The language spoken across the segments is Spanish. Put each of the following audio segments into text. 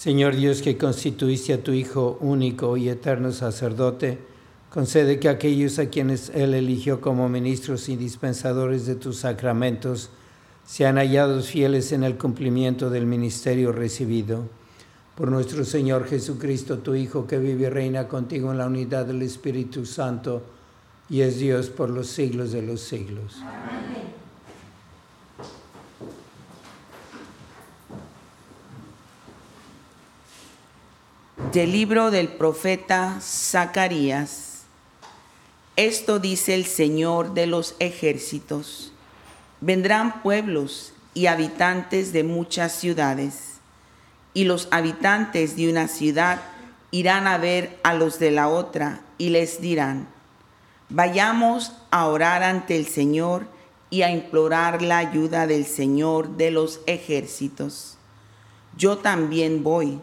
Señor Dios que constituiste a tu Hijo único y eterno sacerdote, concede que aquellos a quienes Él eligió como ministros y dispensadores de tus sacramentos sean hallados fieles en el cumplimiento del ministerio recibido. Por nuestro Señor Jesucristo, tu Hijo, que vive y reina contigo en la unidad del Espíritu Santo y es Dios por los siglos de los siglos. Del libro del profeta Zacarías. Esto dice el Señor de los ejércitos. Vendrán pueblos y habitantes de muchas ciudades, y los habitantes de una ciudad irán a ver a los de la otra y les dirán, vayamos a orar ante el Señor y a implorar la ayuda del Señor de los ejércitos. Yo también voy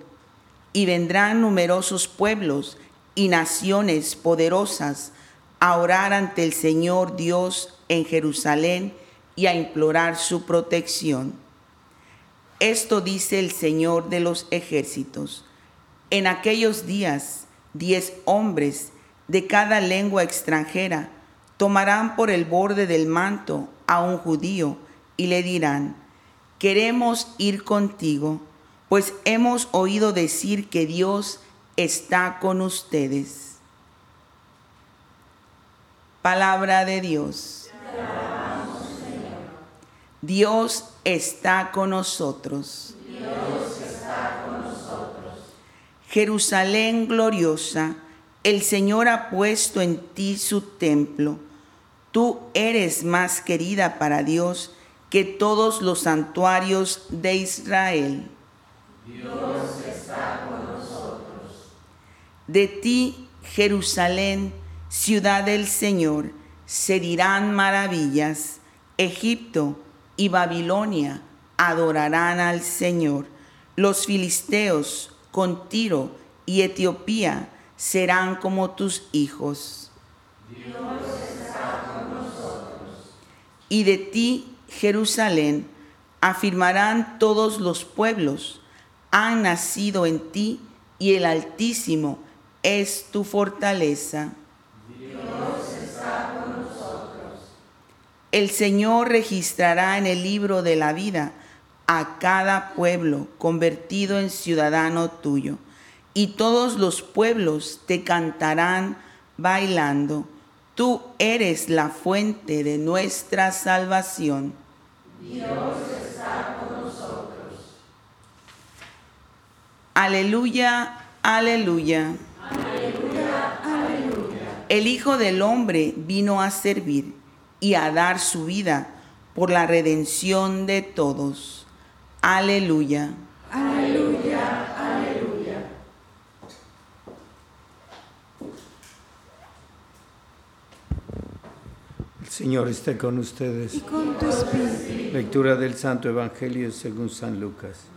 y vendrán numerosos pueblos y naciones poderosas a orar ante el Señor Dios en Jerusalén y a implorar su protección. Esto dice el Señor de los ejércitos. En aquellos días, diez hombres de cada lengua extranjera tomarán por el borde del manto a un judío y le dirán, queremos ir contigo pues hemos oído decir que Dios está con ustedes. Palabra de Dios. Dios está con nosotros. Jerusalén gloriosa, el Señor ha puesto en ti su templo. Tú eres más querida para Dios que todos los santuarios de Israel. De ti, Jerusalén, ciudad del Señor, se dirán maravillas. Egipto y Babilonia adorarán al Señor. Los filisteos con Tiro y Etiopía serán como tus hijos. Y de ti, Jerusalén, afirmarán todos los pueblos, han nacido en ti y el Altísimo es tu fortaleza. El Señor registrará en el libro de la vida a cada pueblo convertido en ciudadano tuyo, y todos los pueblos te cantarán bailando. Tú eres la fuente de nuestra salvación. Aleluya, aleluya. El Hijo del Hombre vino a servir y a dar su vida por la redención de todos. Aleluya. El Señor esté con ustedes. y con tu espíritu. Lectura del Santo Evangelio según San Lucas.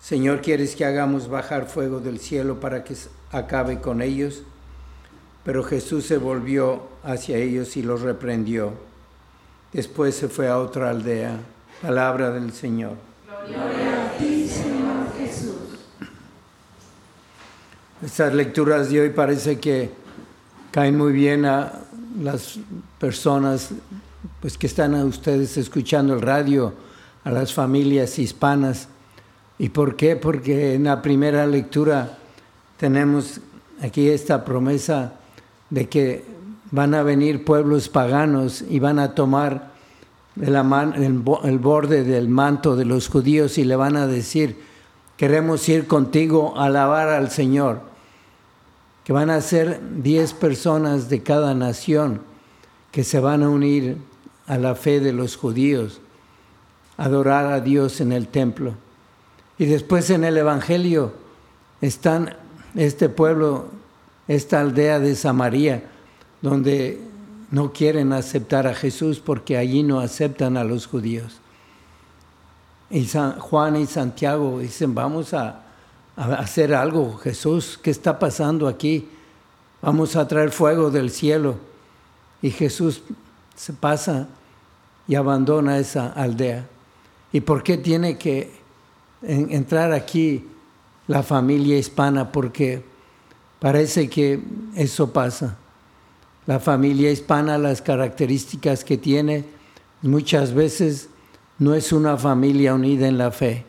Señor, ¿quieres que hagamos bajar fuego del cielo para que acabe con ellos? Pero Jesús se volvió hacia ellos y los reprendió. Después se fue a otra aldea. Palabra del Señor. Estas lecturas de hoy parece que caen muy bien a las personas pues, que están a ustedes escuchando el radio, a las familias hispanas. ¿Y por qué? Porque en la primera lectura tenemos aquí esta promesa de que van a venir pueblos paganos y van a tomar el, borde del manto de los judíos y le van a decir, queremos ir contigo a alabar al Señor, que van a ser diez personas de cada nación que se van a unir a la fe de los judíos, adorar a Dios en el templo. Y después en el Evangelio están este pueblo, esta aldea de Samaria, donde no quieren aceptar a Jesús porque allí no aceptan a los judíos. Y San Juan y Santiago dicen, vamos a, a hacer algo, Jesús, ¿qué está pasando aquí? Vamos a traer fuego del cielo. Y Jesús se pasa y abandona esa aldea. ¿Y por qué tiene que entrar aquí la familia hispana? Porque parece que eso pasa. La familia hispana, las características que tiene, muchas veces no es una familia unida en la fe.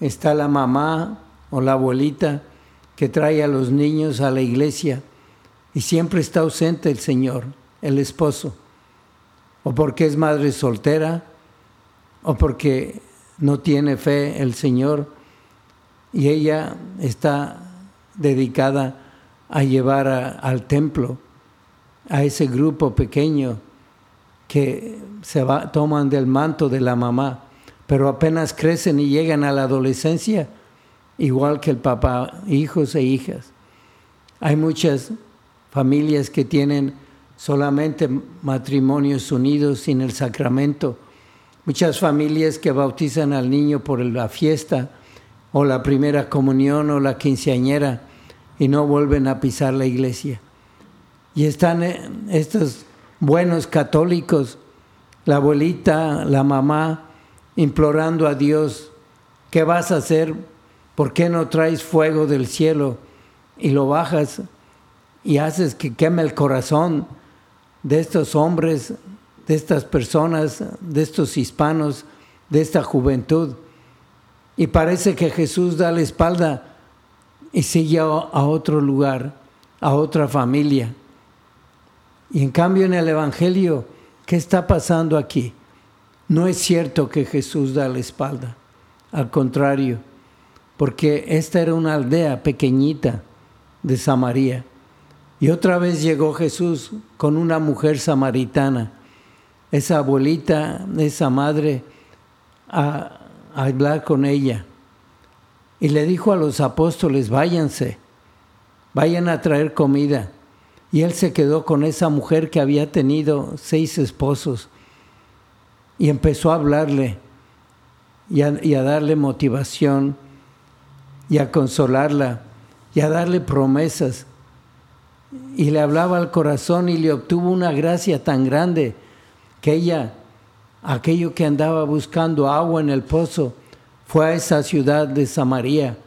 Está la mamá o la abuelita que trae a los niños a la iglesia y siempre está ausente el Señor, el esposo, o porque es madre soltera, o porque no tiene fe el Señor y ella está dedicada a llevar al templo a ese grupo pequeño que se va, toman del manto de la mamá, pero apenas crecen y llegan a la adolescencia, igual que el papá, hijos e hijas. Hay muchas familias que tienen solamente matrimonios unidos sin el sacramento, muchas familias que bautizan al niño por la fiesta o la primera comunión o la quinceañera y no vuelven a pisar la iglesia. Y están eh, estos buenos católicos, la abuelita, la mamá, implorando a Dios, ¿qué vas a hacer? ¿Por qué no traes fuego del cielo y lo bajas y haces que queme el corazón de estos hombres, de estas personas, de estos hispanos, de esta juventud? Y parece que Jesús da la espalda y sigue a, otro lugar, a otra familia. Y en cambio en el Evangelio, ¿qué está pasando aquí? No es cierto que Jesús da la espalda, al contrario, porque esta era una aldea pequeñita de Samaria. Y otra vez llegó Jesús con una mujer samaritana, esa abuelita, esa madre, a, hablar con ella. Y le dijo a los apóstoles, váyanse, vayan a traer comida. Y él se quedó con esa mujer que había tenido seis esposos y empezó a hablarle a, y a, darle motivación y a consolarla y a darle promesas. Y le hablaba al corazón y le obtuvo una gracia tan grande que ella, aquello que andaba buscando agua en el pozo, fue a esa ciudad de Samaria,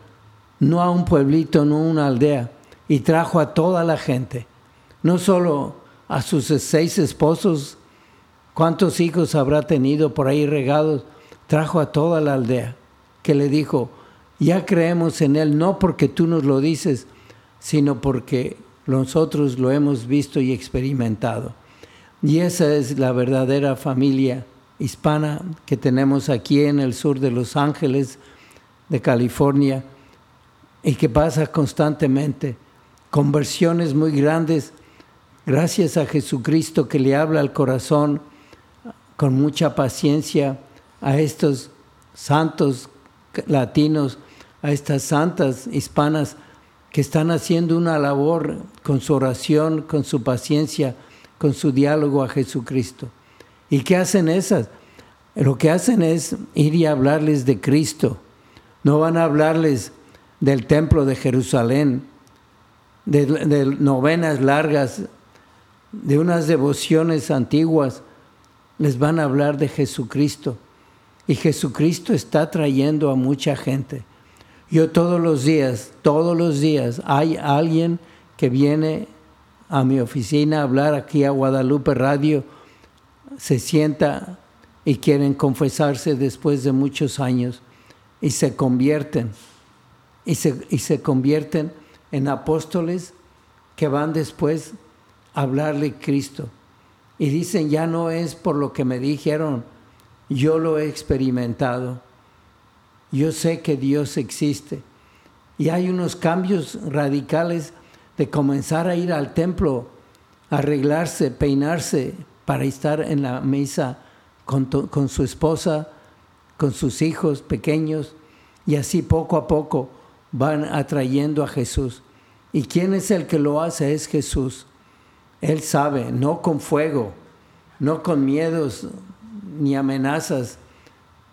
no a un pueblito, no a una aldea, y trajo a toda la gente, no solo a sus seis esposos, cuántos hijos habrá tenido por ahí regados, trajo a toda la aldea, que le dijo, ya creemos en Él, no porque tú nos lo dices, sino porque nosotros lo hemos visto y experimentado. Y esa es la verdadera familia hispana que tenemos aquí en el sur de Los Ángeles, de California, y que pasa constantemente. Conversiones muy grandes, gracias a Jesucristo que le habla al corazón con mucha paciencia a estos santos latinos, a estas santas hispanas que están haciendo una labor con su oración, con su paciencia, con su diálogo a Jesucristo. ¿Y qué hacen esas? Lo que hacen es ir y hablarles de Cristo. No van a hablarles del templo de Jerusalén, de, de novenas largas, de unas devociones antiguas. Les van a hablar de Jesucristo. Y Jesucristo está trayendo a mucha gente. Yo todos los días, todos los días, hay alguien que viene a mi oficina hablar aquí a Guadalupe Radio, se sienta y quieren confesarse después de muchos años y se convierten y se, y se convierten en apóstoles que van después a hablarle Cristo. Y dicen, ya no es por lo que me dijeron, yo lo he experimentado. Yo sé que Dios existe. Y hay unos cambios radicales de comenzar a ir al templo, arreglarse, peinarse para estar en la con, con, su esposa, con sus hijos pequeños, y así poco a poco van atrayendo a Jesús. ¿Y quién es el que lo hace? Es Jesús. Él sabe, no con fuego, no con miedos ni amenazas,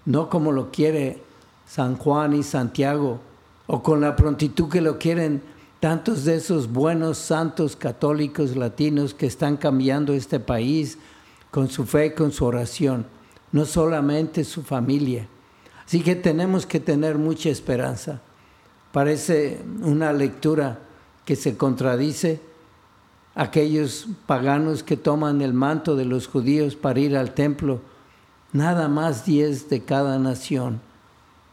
no como lo quiere San Juan y Santiago, o con la prontitud que lo quieren tantos de esos buenos santos católicos latinos que están cambiando este país con su fe, con su oración, no solamente su familia. Así que tenemos que tener mucha esperanza. Parece una lectura que se contradice aquellos paganos que toman el manto de los judíos para ir al templo, nada más diez de cada nación.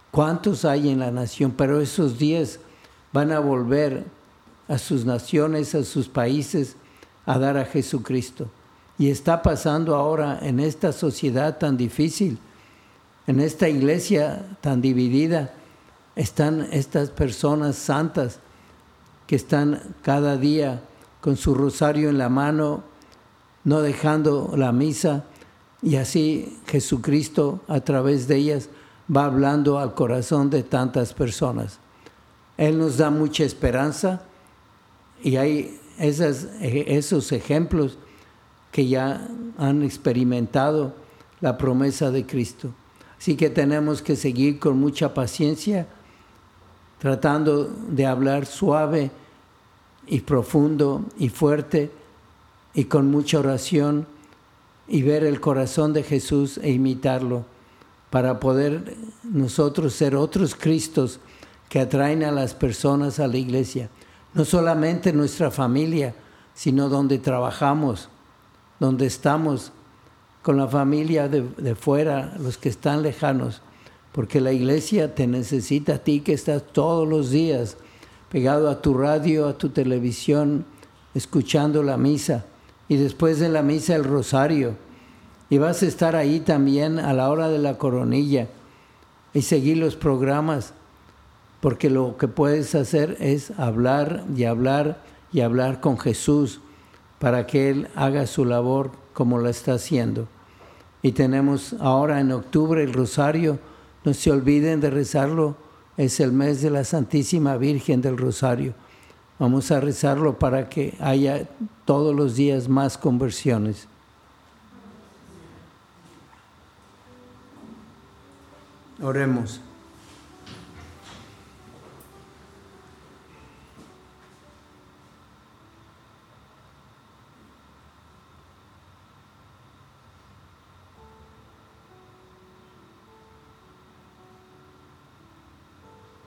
¿Cuántos hay en la nación? Pero esos diez van a volver a sus naciones, a sus países, a dar a Jesucristo. Y está pasando ahora en esta sociedad tan difícil, en esta iglesia tan dividida, están estas personas santas que están cada día con su rosario en la mano, no dejando la misa, y así Jesucristo a través de ellas va hablando al corazón de tantas personas. Él nos da mucha esperanza y hay esas, esos ejemplos que ya han experimentado la promesa de Cristo. Así que tenemos que seguir con mucha paciencia, tratando de hablar suave y profundo y fuerte y con mucha oración y ver el corazón de Jesús e imitarlo para poder nosotros ser otros Cristos que atraen a las personas a la iglesia. No solamente nuestra familia, sino donde trabajamos, donde estamos, con la familia de, de fuera, los que están lejanos, porque la iglesia te necesita a ti que estás todos los días pegado a tu radio, a tu televisión, escuchando la misa y después de la misa el rosario. Y vas a estar ahí también a la hora de la coronilla y seguir los programas, porque lo que puedes hacer es hablar y hablar y hablar con Jesús para que Él haga su labor como la está haciendo. Y tenemos ahora en octubre el rosario, no se olviden de rezarlo, es el mes de la Santísima Virgen del Rosario. Vamos a rezarlo para que haya todos los días más conversiones. Oremos.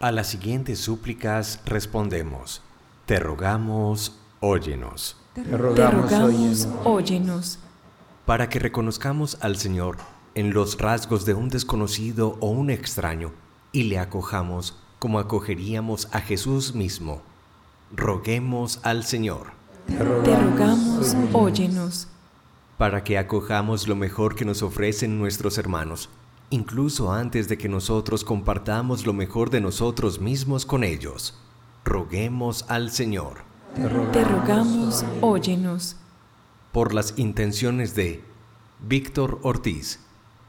A las siguientes súplicas respondemos, te rogamos, óyenos. Te Te rogamos, rogamos, óyenos. óyenos. para que reconozcamos al Señor en los rasgos de un desconocido o un extraño y le acojamos como acogeríamos a Jesús mismo. Roguemos al Señor Te Te rogamos, óyenos. para que acojamos lo mejor que nos ofrecen nuestros hermanos, incluso antes de que nosotros compartamos lo mejor de nosotros mismos con ellos. Roguemos al Señor. Te rogamos, óyenos. por las intenciones de Víctor Ortiz,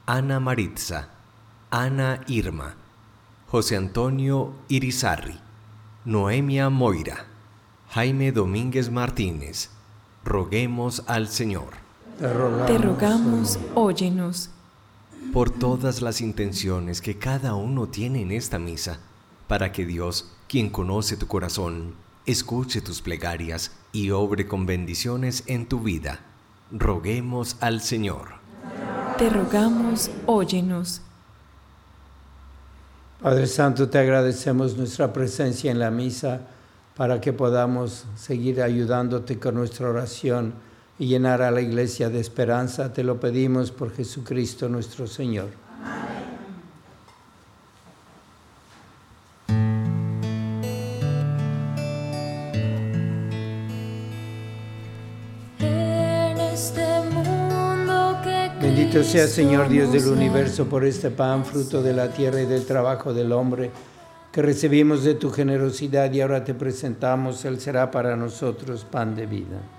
Ana Maritza, Ana Irma, José Antonio Irizarri, Noemia Moira, Jaime Domínguez Martínez. Roguemos al Señor Te rogamos, Te rogamos, óyenos. Por todas las intenciones que cada uno tiene en esta misa, para que Dios, quien conoce tu corazón, escuche tus plegarias y obre con bendiciones en tu vida. Roguemos al Señor. Te rogamos, óyenos. Padre Santo, te agradecemos nuestra presencia en la misa para que podamos seguir ayudándote con nuestra oración y llenar a la iglesia de esperanza. Te lo pedimos por Jesucristo nuestro Señor. Este Bendito sea Señor Dios del universo por este pan, fruto de la tierra y del trabajo del hombre, que recibimos de tu generosidad y ahora te presentamos. Él será para nosotros pan de vida.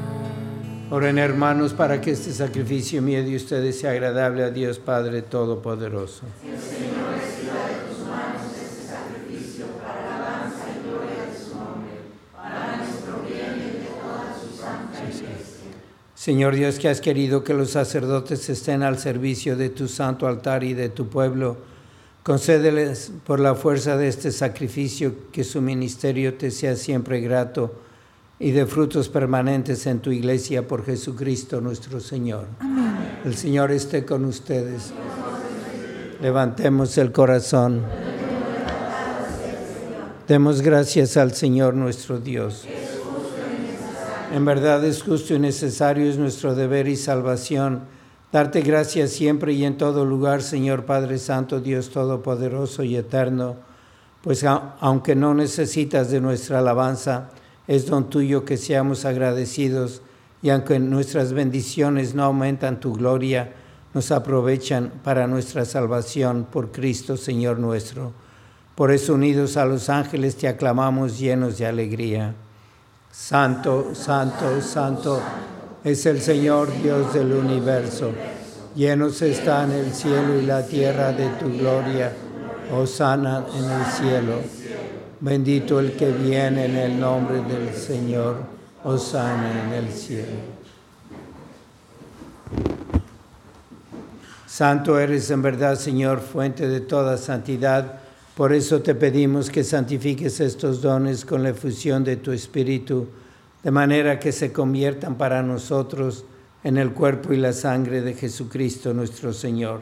Oren hermanos para que este sacrificio mío de ustedes sea agradable a Dios Padre Todopoderoso. Señor Dios, que has querido que los sacerdotes estén al servicio de tu santo altar y de tu pueblo, concédeles por la fuerza de este sacrificio que su ministerio te sea siempre grato y de frutos permanentes en tu iglesia por Jesucristo nuestro Señor. El Señor esté con ustedes. Levantemos el corazón. Demos gracias al Señor nuestro Dios. En verdad es justo y necesario, es nuestro deber y salvación. Darte gracias siempre y en todo lugar, Señor Padre Santo, Dios Todopoderoso y Eterno, pues aunque no necesitas de nuestra alabanza, es don tuyo que seamos agradecidos y aunque nuestras bendiciones no aumentan tu gloria, nos aprovechan para nuestra salvación por Cristo, Señor nuestro. Por eso unidos a los ángeles te aclamamos llenos de alegría. Santo, santo, santo es el Señor Dios del universo. Llenos están el cielo y la tierra de tu gloria. Osana en el cielo. Bendito el que viene en el nombre del Señor. Osana en el cielo. Santo eres en verdad, Señor, fuente de toda santidad. Por eso te pedimos que santifiques estos dones con la efusión de tu Espíritu, de manera que se conviertan para nosotros en el cuerpo y la sangre de Jesucristo nuestro Señor,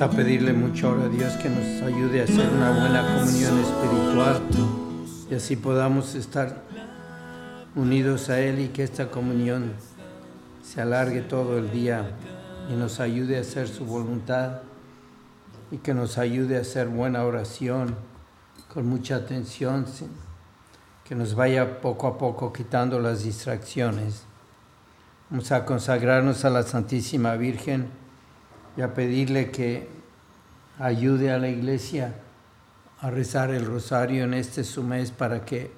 A pedirle mucho ahora a Dios que nos ayude a hacer una buena comunión espiritual y así podamos estar unidos a Él y que esta comunión se alargue todo el día y nos ayude a hacer su voluntad y que nos ayude a hacer buena oración con mucha atención, que nos vaya poco a poco quitando las distracciones. Vamos a consagrarnos a la Santísima Virgen y a pedirle que ayude a la iglesia a rezar el rosario en este su mes para que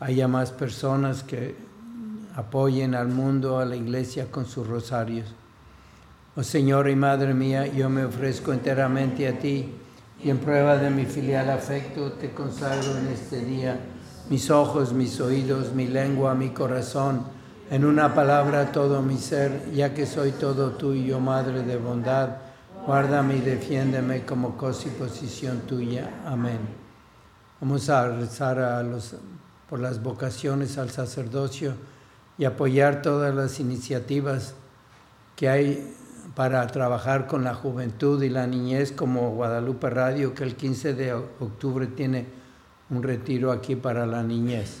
haya más personas que apoyen al mundo, a la iglesia con sus rosarios. Oh Señor y Madre mía, yo me ofrezco enteramente a ti y en prueba de mi filial afecto te consagro en este día mis ojos, mis oídos, mi lengua, mi corazón, en una palabra todo mi ser, ya que soy todo tuyo, Madre de bondad, guárdame y defiéndeme como cosa y posición tuya. Amén. Vamos a rezar a los, por las vocaciones al sacerdocio y apoyar todas las iniciativas que hay para trabajar con la juventud y la niñez como Guadalupe Radio, que el 15 de octubre tiene un retiro aquí para la niñez.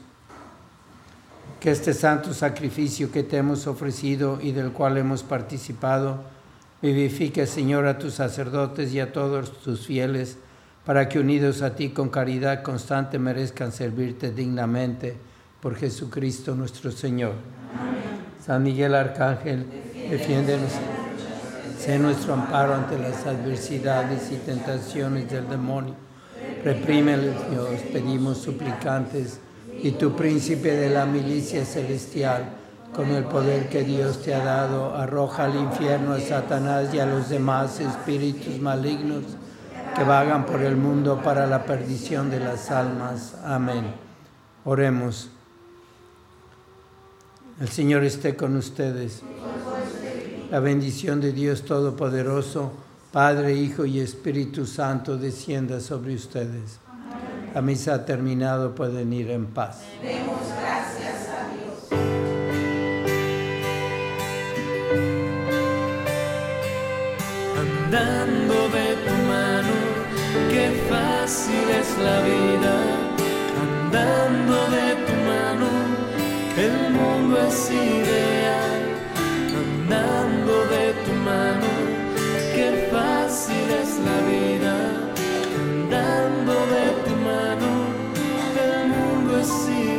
Que este santo sacrificio que te hemos ofrecido y del cual hemos participado, vivifique, Señor, a tus sacerdotes y a todos tus fieles, para que unidos a ti con caridad constante merezcan servirte dignamente por Jesucristo nuestro Señor. San Miguel Arcángel, defiéndenos. Sé nuestro amparo ante las adversidades y tentaciones del demonio. Reprímeles, Dios, pedimos suplicantes, y tu príncipe de la milicia celestial, con el poder que Dios te ha dado, arroja al infierno a Satanás y a los demás espíritus malignos que vagan por el mundo para la perdición de las almas. Amén. Oremos. El Señor esté con ustedes. La bendición de Dios Todopoderoso, Padre, Hijo y Espíritu Santo, descienda sobre ustedes. La misa ha terminado, pueden ir en paz. Demos gracias a Dios. Andando de tu mano, qué fácil es la vida. Andando de tu mano, el mundo es ideal. Andando de tu mano, qué fácil es la vida. Andando de tu